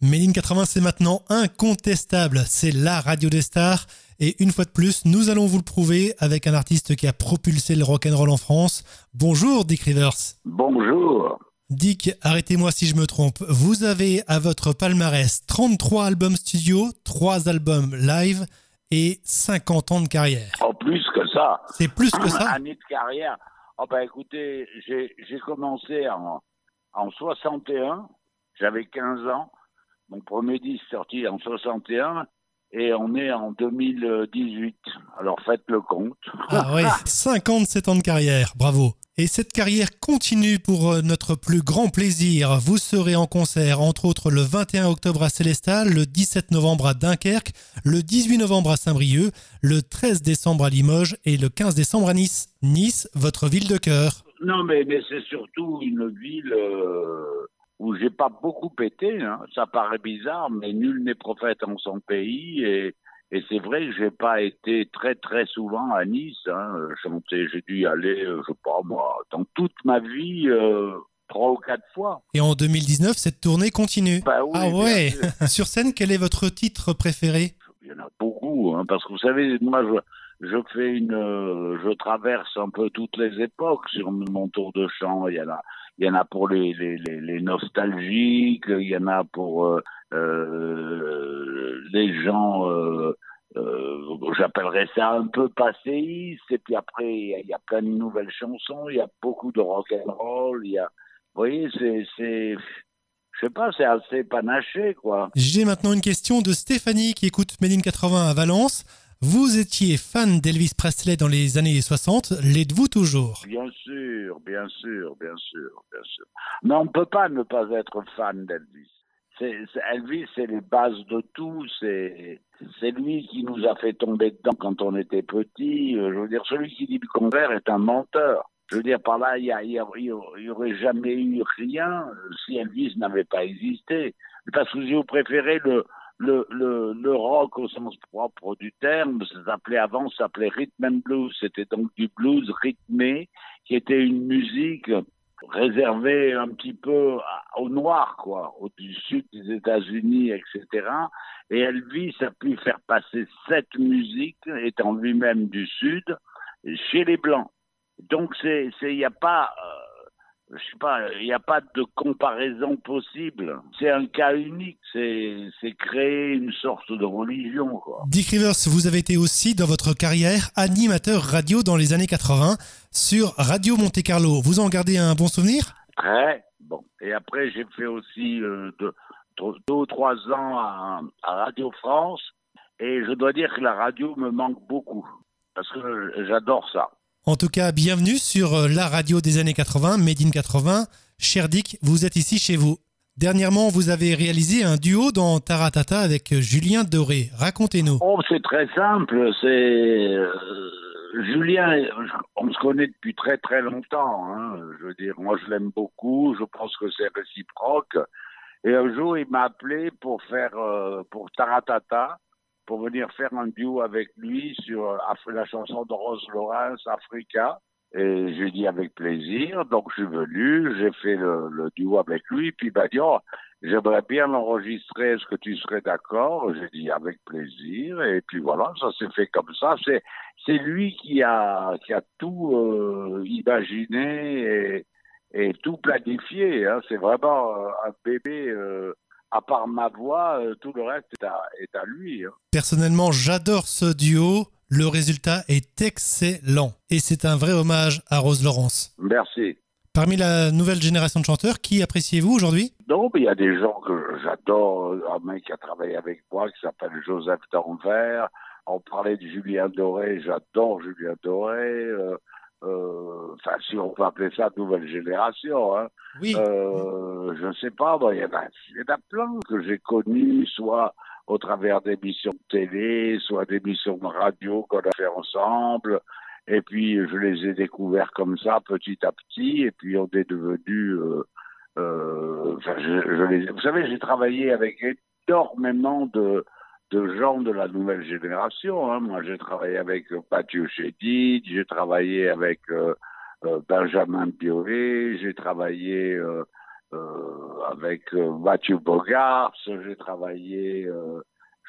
Méline 80, c'est maintenant incontestable. C'est la radio des stars. Et une fois de plus, nous allons vous le prouver avec un artiste qui a propulsé le rock'n'roll en France. Bonjour, Dick Rivers. Bonjour. Dick, arrêtez-moi si je me trompe. Vous avez à votre palmarès 33 albums studio, 3 albums live et 50 ans de carrière. En plus que ça. C'est plus que ça Année de carrière. Oh ben écoutez, j'ai commencé en, en 61, j'avais 15 ans. Mon premier disque sorti en 61 et on est en 2018. Alors faites le compte. Ah oui, 57 ans de carrière, bravo. Et cette carrière continue pour euh, notre plus grand plaisir. Vous serez en concert, entre autres, le 21 octobre à Célestal, le 17 novembre à Dunkerque, le 18 novembre à Saint-Brieuc, le 13 décembre à Limoges et le 15 décembre à Nice. Nice, votre ville de cœur. Non, mais, mais c'est surtout une ville euh, où j'ai pas beaucoup pété. Hein. Ça paraît bizarre, mais nul n'est prophète en son pays. Et, et c'est vrai que j'ai pas été très très souvent à Nice. Hein. Chanter, j'ai dû y aller, euh, je sais pas moi, dans toute ma vie. Euh, trois ou quatre fois. Et en 2019, cette tournée continue. Bah oui, ah ouais. Sur scène, quel est votre titre préféré? Il y en a beaucoup, hein, parce que vous savez, moi, je, je fais une, euh, je traverse un peu toutes les époques sur mon tour de chant. Il y en a, il y en a pour les, les, les, nostalgiques, il y en a pour euh, euh, les gens, euh, euh, j'appellerais ça un peu passéistes, et puis après, il y, a plein de nouvelles chansons, il y a beaucoup de rock and roll, il y a, vous voyez, c'est, c'est, je sais pas, c'est assez panaché, quoi. J'ai maintenant une question de Stéphanie qui écoute Méline 80 à Valence. Vous étiez fan d'Elvis Presley dans les années 60, l'êtes-vous toujours? Bien sûr, bien sûr, bien sûr, bien sûr. Mais on ne peut pas ne pas être fan d'Elvis. Elvis, c'est les bases de tout. C'est lui qui nous a fait tomber dedans quand on était petit. Je veux dire, celui qui dit le contraire est un menteur. Je veux dire, par là, il n'y aurait jamais eu rien si Elvis n'avait pas existé. Parce que si vous préférez le, le, le, le rock au sens propre du terme, ça s'appelait avant, ça s'appelait rhythm and blues. C'était donc du blues rythmé, qui était une musique réservée un petit peu au noir, quoi, au du sud des États-Unis, etc. Et Elvis a pu faire passer cette musique, étant lui-même du sud, chez les blancs. Donc il n'y a pas, euh, je sais pas, il n'y a pas de comparaison possible. C'est un cas unique. C'est, créer une sorte de religion, quoi. Dick Rivers, vous avez été aussi dans votre carrière animateur radio dans les années 80 sur Radio Monte Carlo. Vous en gardez un bon souvenir? Très bon. Et après, j'ai fait aussi euh, deux, deux, ou trois ans à, à Radio France. Et je dois dire que la radio me manque beaucoup. Parce que j'adore ça. En tout cas, bienvenue sur euh, la radio des années 80, Made in 80. Cher Dick, vous êtes ici chez vous. Dernièrement, vous avez réalisé un duo dans Taratata avec euh, Julien Doré. Racontez-nous. Oh, c'est très simple. C'est euh, Julien. On se connaît depuis très très longtemps. Hein. Je veux dire, moi je l'aime beaucoup. Je pense que c'est réciproque. Et un jour, il m'a appelé pour faire pour Taratata pour venir faire un duo avec lui sur la chanson de Rose Lawrence, Africa. Et j'ai dit avec plaisir. Donc je suis venu, j'ai fait le, duo avec lui. Puis il m'a dit, j'aimerais bien l'enregistrer. Est-ce que tu serais d'accord? J'ai dit avec plaisir. Et puis voilà, ça s'est fait comme ça. C'est c'est lui qui a qui a tout euh, imaginé et, tout planifié. Hein. C'est vraiment un bébé. Euh, à part ma voix, euh, tout le reste est à, est à lui. Hein. Personnellement, j'adore ce duo. Le résultat est excellent. Et c'est un vrai hommage à Rose Laurence. Merci. Parmi la nouvelle génération de chanteurs, qui appréciez-vous aujourd'hui? Non, mais il y a des gens que j'adore. Un mec qui a travaillé avec moi qui s'appelle Joseph Danvers. On parlait de Julien Doré, j'adore Julien Doré. Euh, euh, enfin, si on peut appeler ça nouvelle génération, hein. Oui. Euh, je ne sais pas, il y, en a, y en a plein que j'ai connus, soit au travers d'émissions de télé, soit d'émissions de radio qu'on a fait ensemble. Et puis, je les ai découverts comme ça, petit à petit, et puis on est devenus... Euh, euh, enfin, je, je les, vous savez, j'ai travaillé avec énormément de, de gens de la nouvelle génération. Hein. Moi, j'ai travaillé avec Mathieu Chédid, j'ai travaillé avec euh, euh, Benjamin Biolay, j'ai travaillé euh, avec Mathieu Bogart, j'ai travaillé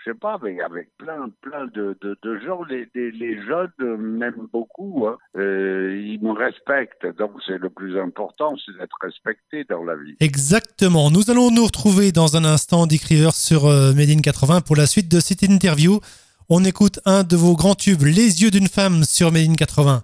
je sais pas, avec, avec plein, plein de, de, gens. Les, les, jeunes m'aiment beaucoup. Hein. Euh, ils me respectent. Donc, c'est le plus important, c'est d'être respecté dans la vie. Exactement. Nous allons nous retrouver dans un instant, Dick sur euh, Made in 80 pour la suite de cette interview. On écoute un de vos grands tubes, Les yeux d'une femme sur Made in 80.